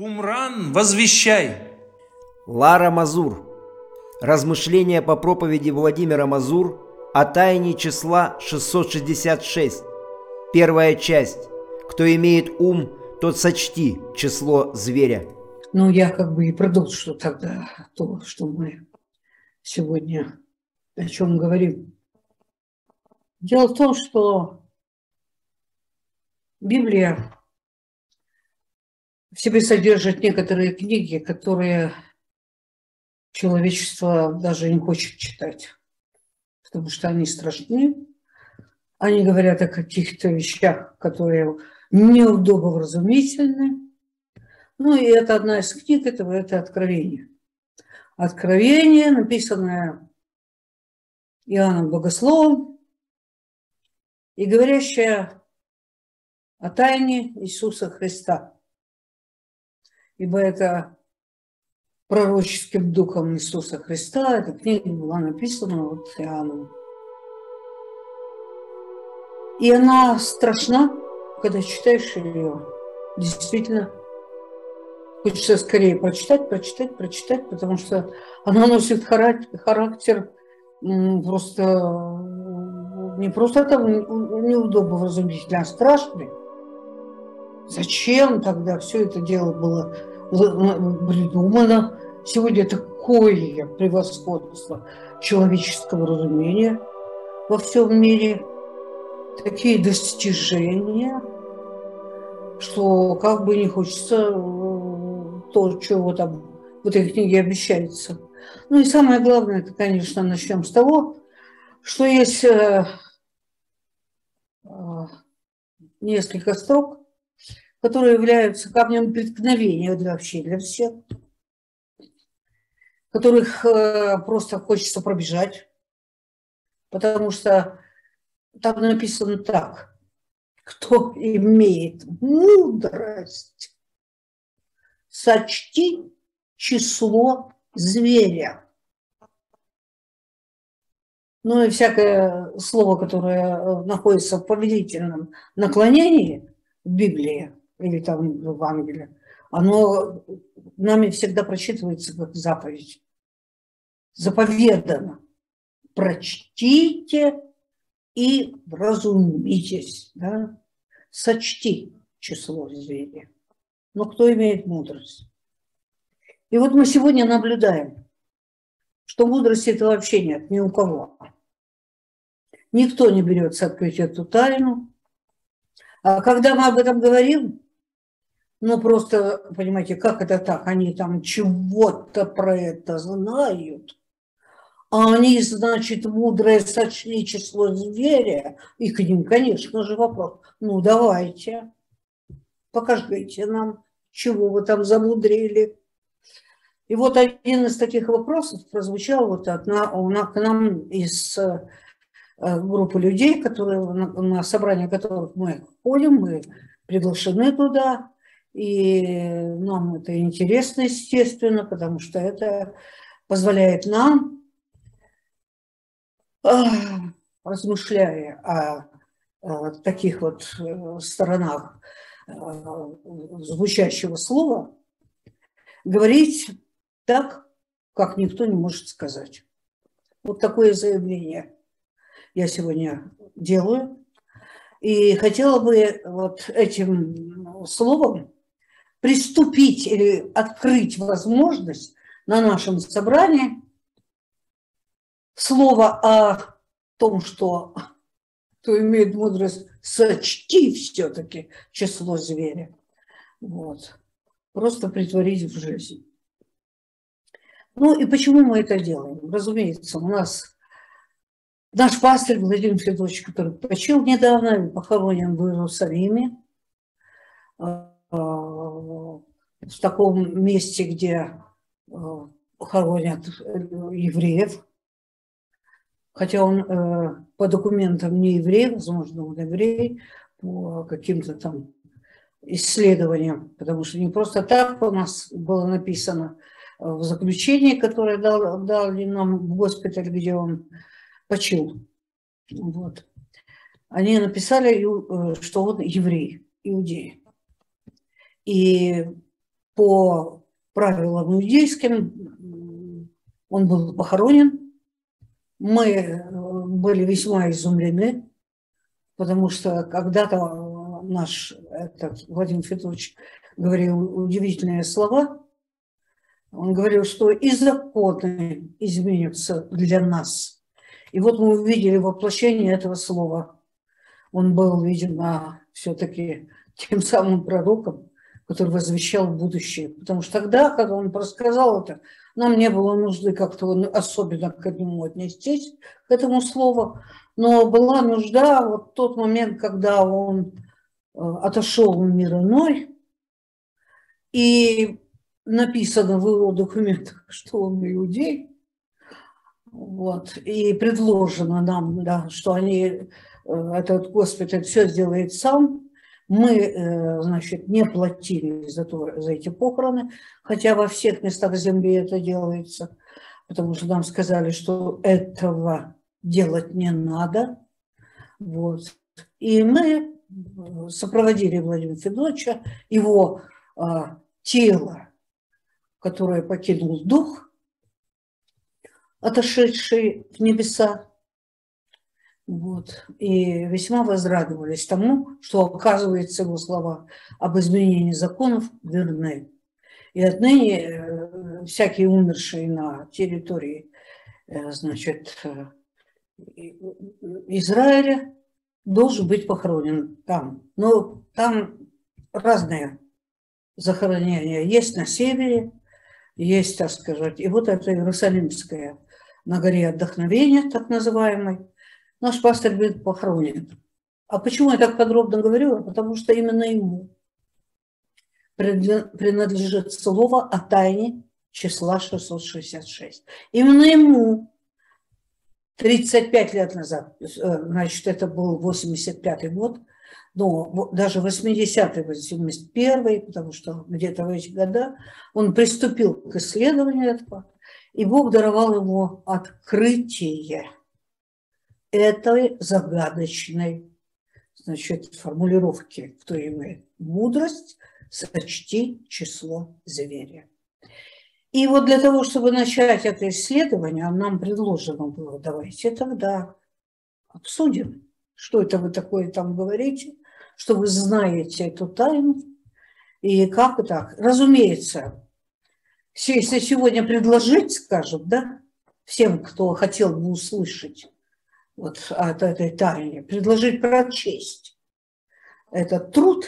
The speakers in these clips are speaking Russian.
Кумран, возвещай! Лара Мазур. Размышления по проповеди Владимира Мазур о тайне числа 666. Первая часть. Кто имеет ум, тот сочти число зверя. Ну, я как бы и продолжу тогда то, что мы сегодня о чем говорим. Дело в том, что Библия в себе содержит некоторые книги, которые человечество даже не хочет читать, потому что они страшны. Они говорят о каких-то вещах, которые неудобовразумительны. Ну и это одна из книг этого, это «Откровение». «Откровение», написанное Иоанном Богословом и говорящее о тайне Иисуса Христа. Ибо это пророческим духом Иисуса Христа. Эта книга была написана вот Иоанном. И она страшна, когда читаешь ее. Действительно, хочется скорее прочитать, прочитать, прочитать, потому что она носит характер просто не просто там неудобно вразумительно, а страшный. Зачем тогда все это дело было придумано? Сегодня такое превосходство человеческого разумения во всем мире, такие достижения, что как бы не хочется э, то, чего там в этой книге обещается. Ну и самое главное, это, конечно, начнем с того, что есть э, э, несколько строк, которые являются камнем преткновения для вообще для всех которых э, просто хочется пробежать, потому что там написано так, кто имеет мудрость, сочти число зверя. Ну и всякое слово, которое находится в повелительном наклонении в Библии или там в Евангелии, оно нами всегда прочитывается как заповедь. Заповедано. Прочтите и разумитесь. Да? Сочти число зверя. Но кто имеет мудрость? И вот мы сегодня наблюдаем, что мудрости это вообще нет ни у кого. Никто не берется открыть эту тайну. А когда мы об этом говорим, ну, просто, понимаете, как это так? Они там чего-то про это знают. А они, значит, мудрые сочли число зверя. И к ним, конечно же, вопрос. Ну, давайте, покажите нам, чего вы там замудрили. И вот один из таких вопросов прозвучал вот от, на, на, к нам из э, группы людей, которые, на собрание которых мы ходим, мы приглашены туда. И нам это интересно, естественно, потому что это позволяет нам, размышляя о, таких вот э, сторонах э, звучащего слова, говорить так, как никто не может сказать. Вот такое заявление я сегодня делаю. И хотела бы вот этим словом приступить или открыть возможность на нашем собрании слово о том, что кто имеет мудрость, сочти все-таки число зверя. Вот. Просто притворить в жизнь. Ну и почему мы это делаем? Разумеется, у нас наш пастырь Владимир Федорович, который почил недавно, похоронен в Иерусалиме, в таком месте, где э, хоронят э, евреев, хотя он э, по документам не еврей, возможно, он еврей, по каким-то там исследованиям, потому что не просто так у нас было написано в заключении, которое дал, дали нам в госпиталь, где он почил. Вот. Они написали, что он еврей, иудей. И по правилам иудейским он был похоронен. Мы э, были весьма изумлены, потому что когда-то наш этот, Владимир Федорович говорил удивительные слова. Он говорил, что и законы изменятся для нас. И вот мы увидели воплощение этого слова. Он был, видимо, все-таки тем самым пророком, который возвещал будущее. Потому что тогда, когда он рассказал это, нам не было нужды как-то особенно к этому отнестись, к этому слову. Но была нужда вот тот момент, когда он э, отошел в мир иной, и написано в его документах, что он иудей, вот, и предложено нам, да, что они, э, этот госпиталь все сделает сам, мы, э, значит, не платили за, то, за эти похороны, хотя во всех местах земли это делается, потому что нам сказали, что этого делать не надо. Вот. И мы сопроводили Владимира Федоровича, его а, тело, которое покинул дух, отошедший в небеса, вот. И весьма возрадовались тому, что, оказывается, его слова об изменении законов верны. И отныне э, всякие умершие на территории э, значит, э, Израиля должен быть похоронен там. Но там разные захоронения есть на севере, есть, так сказать, и вот это Иерусалимское на горе отдохновения, так называемой, наш пастор будет похоронен. А почему я так подробно говорю? Потому что именно ему принадлежит слово о тайне числа 666. Именно ему 35 лет назад, э, значит, это был 85 год, но даже 80-й, 81-й, потому что где-то в эти года он приступил к исследованию этого, и Бог даровал ему открытие этой загадочной значит, формулировки, кто имеет мудрость, сочти число зверя. И вот для того, чтобы начать это исследование, нам предложено было, давайте тогда обсудим, что это вы такое там говорите, что вы знаете эту тайну, и как так. Разумеется, если сегодня предложить, скажем, да, всем, кто хотел бы услышать вот от этой тайны, предложить прочесть этот труд,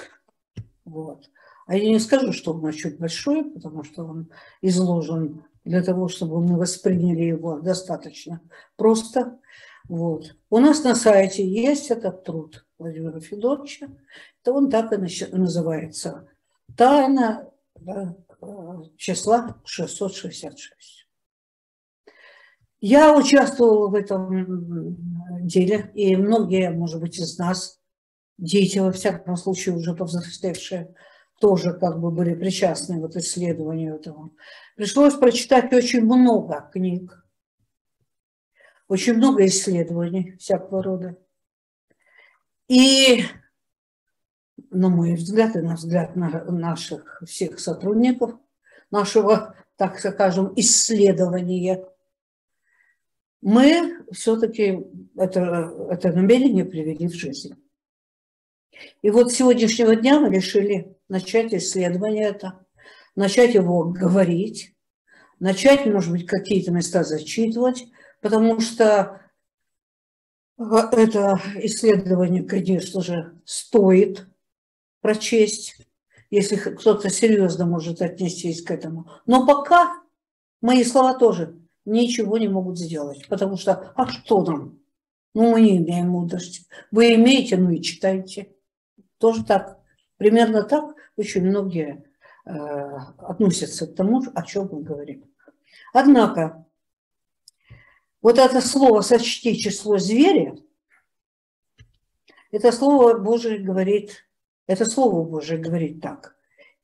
вот. А я не скажу, что он чуть большой, потому что он изложен для того, чтобы мы восприняли его достаточно просто. Вот. У нас на сайте есть этот труд Владимира Федоровича. Это он так и называется. Тайна да, числа 666. Я участвовала в этом деле, и многие, может быть, из нас, дети, во всяком случае, уже повзрослевшие, тоже как бы были причастны вот исследованию этого. Пришлось прочитать очень много книг, очень много исследований всякого рода. И, на мой взгляд, и на взгляд наших всех сотрудников, нашего, так скажем, исследования, мы все-таки это, это намерение привели в жизнь. И вот с сегодняшнего дня мы решили начать исследование это, начать его говорить, начать, может быть, какие-то места зачитывать, потому что это исследование, конечно же, стоит прочесть, если кто-то серьезно может отнестись к этому. Но пока мои слова тоже ничего не могут сделать, потому что, а что нам? Ну, мы не имеем мудрости. Вы имеете, ну и читайте. Тоже так. Примерно так очень многие э, относятся к тому, о чем мы говорим. Однако, вот это слово «сочти число зверя», это слово Божие говорит, это слово Божие говорит так.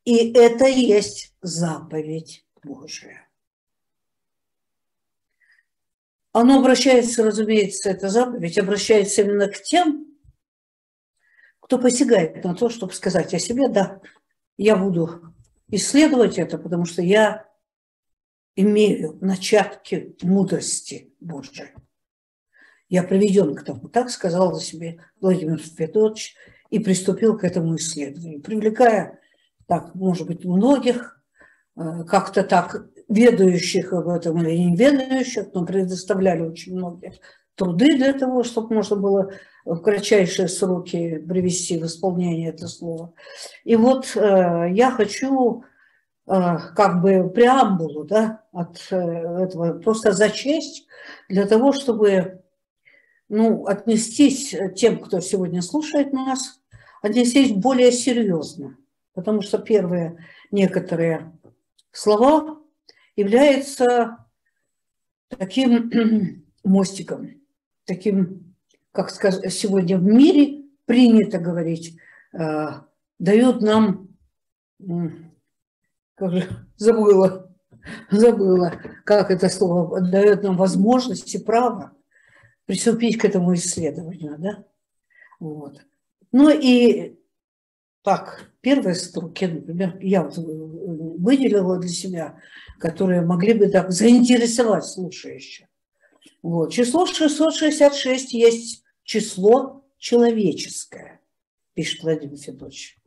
И это есть заповедь Божия. Оно обращается, разумеется, эта заповедь обращается именно к тем, кто посягает на то, чтобы сказать о себе, да, я буду исследовать это, потому что я имею начатки мудрости Божьей. Я приведен к тому, так сказал за себе Владимир Федорович, и приступил к этому исследованию, привлекая, так, может быть, многих, э, как-то так ведающих об этом или не ведающих, но предоставляли очень многие труды для того, чтобы можно было в кратчайшие сроки привести в исполнение это слово. И вот э, я хочу э, как бы преамбулу да, от э, этого просто зачесть для того, чтобы ну, отнестись тем, кто сегодня слушает нас, отнестись более серьезно. Потому что первые некоторые слова являются таким мостиком, таким, как сегодня в мире принято говорить, э, дает нам, как же, забыла, забыла, как это слово, дает нам возможность и право приступить к этому исследованию, да? Вот. Ну и так, первые строки, например, я вот выделила для себя, которые могли бы так заинтересовать слушающих. Вот. Число 666 есть число человеческое, пишет Владимир Федорович.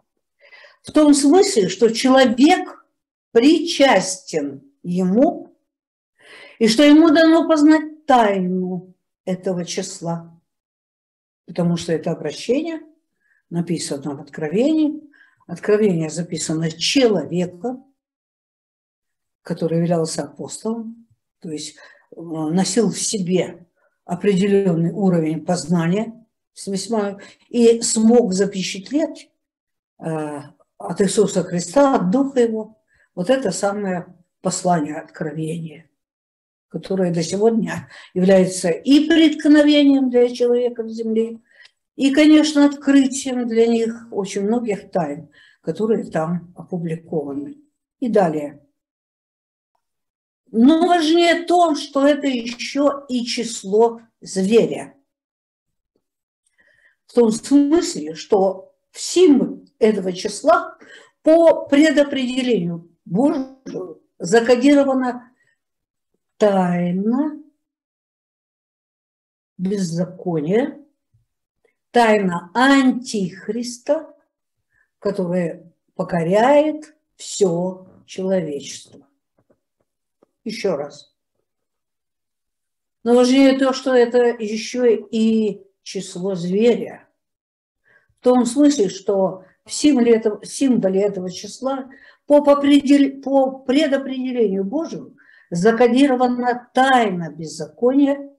В том смысле, что человек причастен ему, и что ему дано познать тайну этого числа, потому что это обращение написано в Откровении. Откровение записано человека, который являлся апостолом, то есть э, носил в себе определенный уровень познания и смог запечатлеть э, от Иисуса Христа, от Духа Его, вот это самое послание откровения которое до сегодня является и преткновением для человека в земле, и, конечно, открытием для них очень многих тайн, которые там опубликованы. И далее. Но важнее то, что это еще и число зверя. В том смысле, что в символ этого числа по предопределению Божьему закодировано тайна беззакония, тайна антихриста, которая покоряет все человечество. Еще раз. Но важнее то, что это еще и число зверя. В том смысле, что в символе этого, символе этого числа по, по предопределению Божьему закодирована тайна беззакония,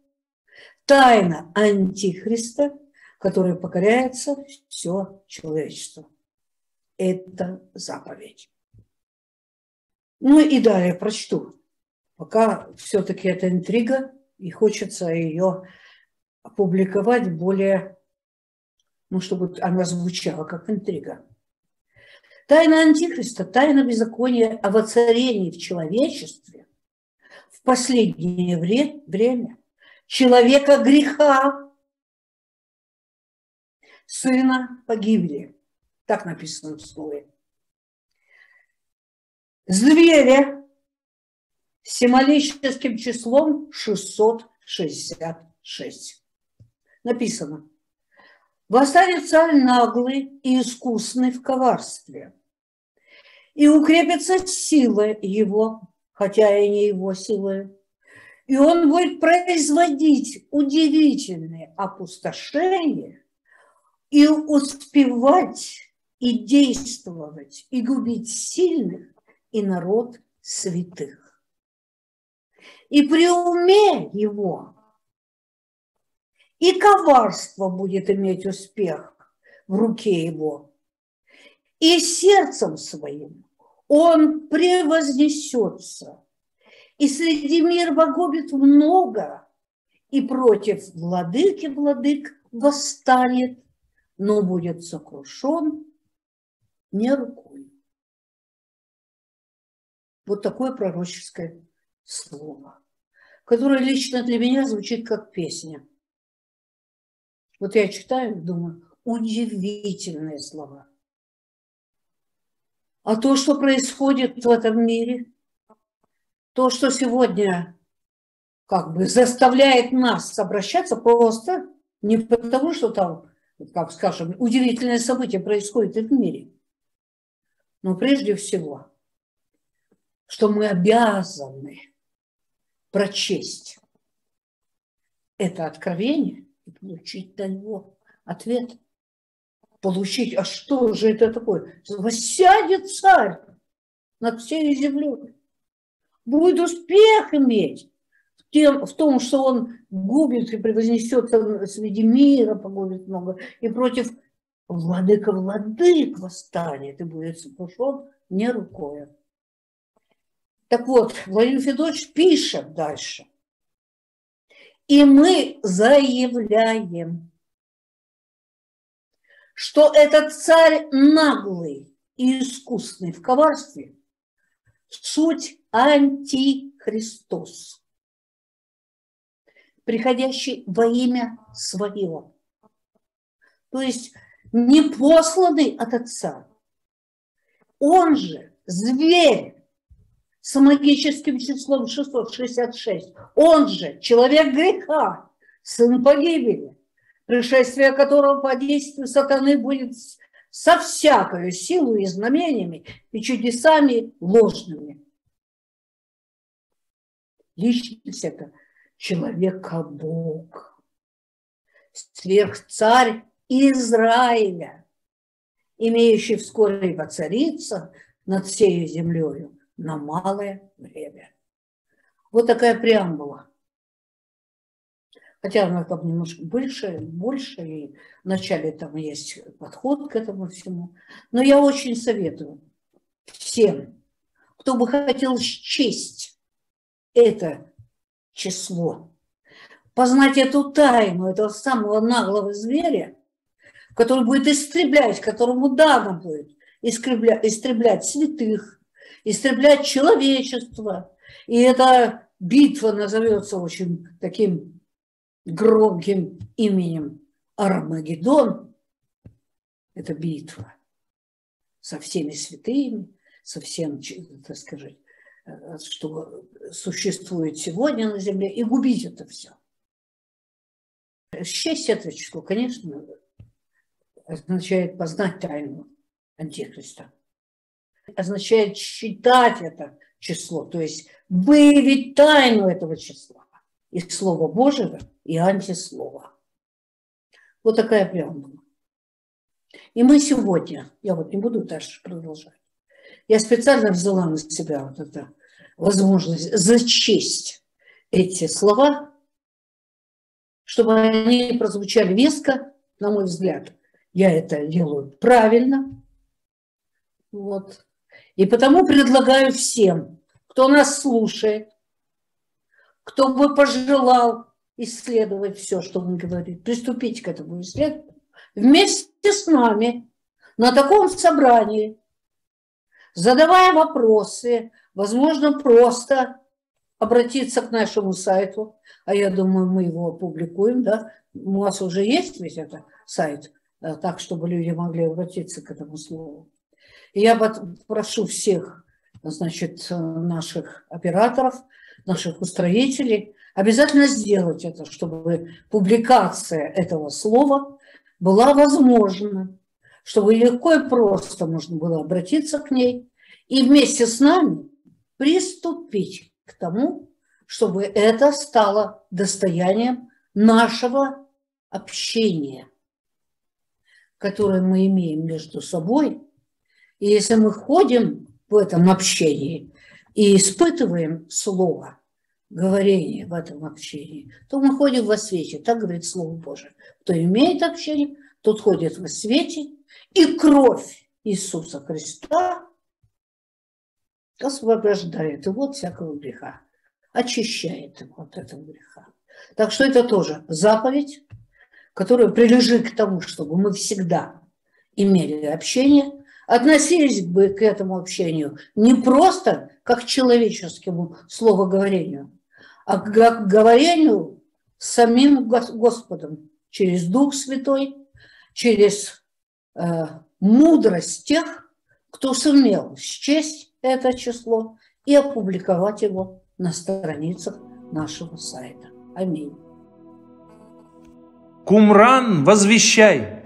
тайна антихриста, которая покоряется все человечество. Это заповедь. Ну и далее прочту. Пока все-таки это интрига, и хочется ее опубликовать более, ну, чтобы она звучала как интрига. Тайна Антихриста, тайна беззакония о воцарении в человечестве в последнее время человека греха, сына погибли. Так написано в слове. Зверя символическим числом 666. Написано. Восстанет царь наглый и искусный в коварстве, и укрепится сила его хотя и не его силой. И он будет производить удивительные опустошения и успевать и действовать, и губить сильных, и народ святых. И при уме его и коварство будет иметь успех в руке его, и сердцем своим он превознесется. И среди мир погубит много, и против владыки владык восстанет, но будет сокрушен не рукой. Вот такое пророческое слово, которое лично для меня звучит как песня. Вот я читаю думаю, удивительные слова – А то, что происходит в этом мире, то, что сегодня как бы заставляет нас обращаться просто не потому, что там, как скажем, удивительное событие происходит в мире, но прежде всего, что мы обязаны прочесть это откровение и получить на него ответ. Получить, а что же это такое? Воссядет царь над всей землей. Будет успех иметь в, тем, в том, что он губит и превознесется среди мира, погубит много, и против владыка владык восстанет и будет сокрушен не рукой. Так вот, Владимир Федорович пишет дальше. И мы заявляем, что этот царь наглый и искусный в коварстве, суть антихристос, приходящий во имя своего. То есть не посланный от Отца. Он же зверь, с магическим числом 666. Он же человек греха, сын погибели, пришествие которого по действию сатаны будет со всякой силой и знамениями и чудесами ложными. Личность это человека-бог, сверхцарь Израиля, имеющий вскоре воцариться над всей землею на малое время. Вот такая преамбула. Хотя она там немножко больше, больше, и вначале там есть подход к этому всему. Но я очень советую всем, кто бы хотел счесть это число, познать эту тайну этого самого наглого зверя, который будет истреблять, которому дано будет истреблять, истреблять святых, истреблять человечество. И эта битва назовется очень таким громким именем Армагеддон. Это битва со всеми святыми, со всем, так сказать, что существует сегодня на Земле, и губить это все. Счесть это число, конечно, означает познать тайну Антихриста означает считать это число, то есть выявить тайну этого числа и Слова Божьего, и антислова. Вот такая преамбула. И мы сегодня, я вот не буду дальше продолжать, я специально взяла на себя вот эту возможность зачесть эти слова, чтобы они прозвучали веско, на мой взгляд. Я это делаю правильно. Вот. И потому предлагаю всем, кто нас слушает, кто бы пожелал исследовать все, что он говорит, приступить к этому исследованию вместе с нами на таком собрании, задавая вопросы, возможно, просто обратиться к нашему сайту, а я думаю, мы его опубликуем, да, у вас уже есть ведь это сайт, э, так, чтобы люди могли обратиться к этому слову. Я прошу всех значит, наших операторов, наших устроителей обязательно сделать это, чтобы публикация этого слова была возможна, чтобы легко и просто можно было обратиться к ней и вместе с нами приступить к тому, чтобы это стало достоянием нашего общения, которое мы имеем между собой – и если мы ходим в этом общении и испытываем слово, говорение в этом общении, то мы ходим во свете, так говорит Слово Божие. Кто имеет общение, тот ходит во свете, и кровь Иисуса Христа освобождает его от всякого греха, очищает его от этого греха. Так что это тоже заповедь, которая прилежит к тому, чтобы мы всегда имели общение – относились бы к этому общению не просто как к человеческому словоговорению, а к говорению с самим Господом через Дух Святой, через э, мудрость тех, кто сумел счесть это число и опубликовать его на страницах нашего сайта. Аминь. Кумран, возвещай!